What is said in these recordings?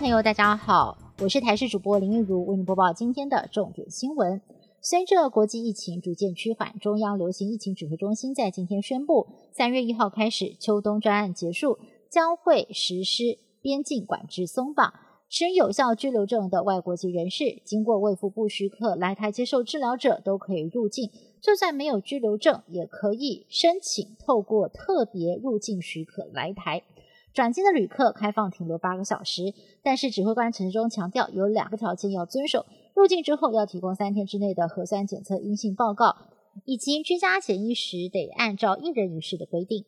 朋友，大家好，我是台视主播林玉如，为您播报今天的重点新闻。随着国际疫情逐渐趋缓，中央流行疫情指挥中心在今天宣布，三月一号开始，秋冬专案结束，将会实施边境管制松绑。持有效居留证的外国籍人士，经过卫福部许可来台接受治疗者，都可以入境；就算没有居留证，也可以申请透过特别入境许可来台。转机的旅客开放停留八个小时，但是指挥官陈时中强调，有两个条件要遵守：入境之后要提供三天之内的核酸检测阴性报告，以及居家检疫时得按照一人一室的规定。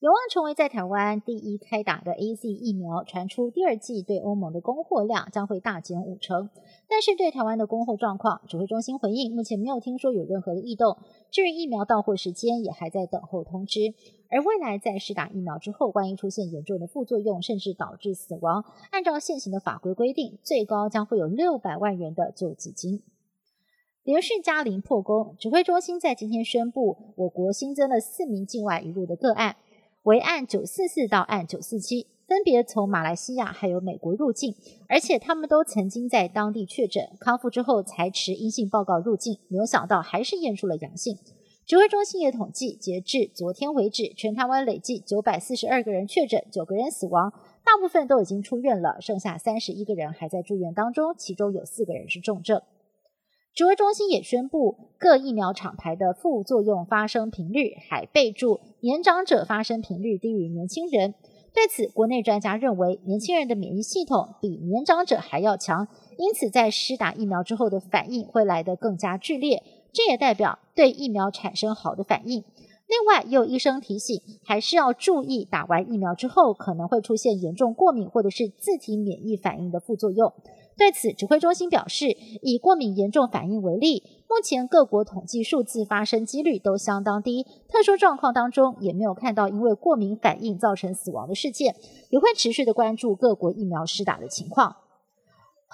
有望成为在台湾第一开打的 A Z 疫苗，传出第二季对欧盟的供货量将会大减五成，但是对台湾的供货状况，指挥中心回应，目前没有听说有任何的异动。至于疫苗到货时间，也还在等候通知。而未来在施打疫苗之后，万一出现严重的副作用，甚至导致死亡，按照现行的法规规定，最高将会有六百万元的救济金。连续加零破功，指挥中心在今天宣布，我国新增了四名境外移入的个案。为案九四四到案九四七，分别从马来西亚还有美国入境，而且他们都曾经在当地确诊康复之后才持阴性报告入境，没有想到还是验出了阳性。指挥中心也统计，截至昨天为止，全台湾累计九百四十二个人确诊，九个人死亡，大部分都已经出院了，剩下三十一个人还在住院当中，其中有四个人是重症。指挥中心也宣布，各疫苗厂牌的副作用发生频率，还备注年长者发生频率低于年轻人。对此，国内专家认为，年轻人的免疫系统比年长者还要强，因此在施打疫苗之后的反应会来得更加剧烈。这也代表对疫苗产生好的反应。另外，也有医生提醒，还是要注意打完疫苗之后可能会出现严重过敏或者是自体免疫反应的副作用。对此，指挥中心表示，以过敏严重反应为例，目前各国统计数字发生几率都相当低，特殊状况当中也没有看到因为过敏反应造成死亡的事件，也会持续的关注各国疫苗施打的情况。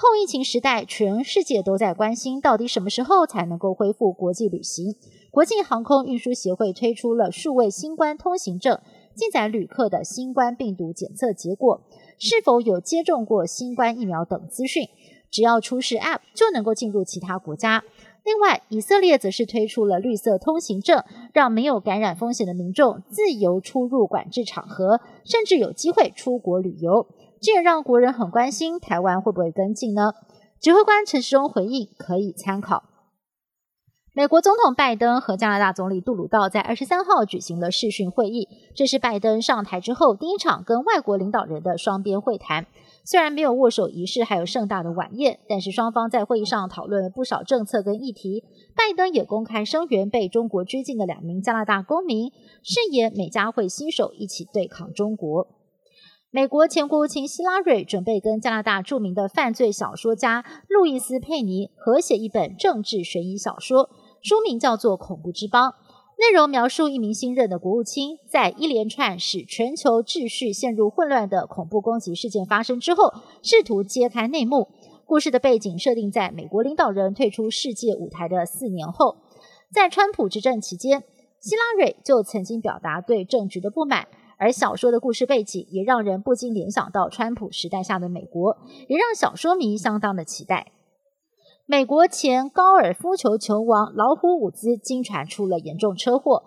后疫情时代，全世界都在关心，到底什么时候才能够恢复国际旅行？国际航空运输协会推出了数位新冠通行证，记载旅客的新冠病毒检测结果。是否有接种过新冠疫苗等资讯，只要出示 App 就能够进入其他国家。另外，以色列则是推出了绿色通行证，让没有感染风险的民众自由出入管制场合，甚至有机会出国旅游。这也让国人很关心，台湾会不会跟进呢？指挥官陈时中回应，可以参考。美国总统拜登和加拿大总理杜鲁道在二十三号举行了视讯会议，这是拜登上台之后第一场跟外国领导人的双边会谈。虽然没有握手仪式，还有盛大的晚宴，但是双方在会议上讨论了不少政策跟议题。拜登也公开声援被中国拘禁的两名加拿大公民，誓言美加会携手一起对抗中国。美国前国务卿希拉瑞准备跟加拿大著名的犯罪小说家路易斯·佩尼合写一本政治悬疑小说。书名叫做《恐怖之邦》，内容描述一名新任的国务卿在一连串使全球秩序陷入混乱的恐怖攻击事件发生之后，试图揭开内幕。故事的背景设定在美国领导人退出世界舞台的四年后，在川普执政期间，希拉蕊就曾经表达对政局的不满，而小说的故事背景也让人不禁联想到川普时代下的美国，也让小说迷相当的期待。美国前高尔夫球球王老虎伍兹经传出了严重车祸，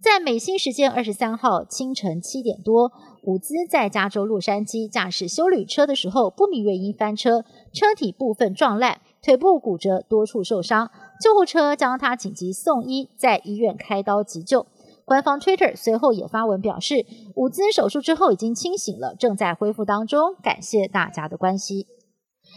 在美西时间二十三号清晨七点多，伍兹在加州洛杉矶驾驶修旅车的时候，不明原因翻车，车体部分撞烂，腿部骨折，多处受伤。救护车将他紧急送医，在医院开刀急救。官方 Twitter 随后也发文表示，伍兹手术之后已经清醒了，正在恢复当中，感谢大家的关心。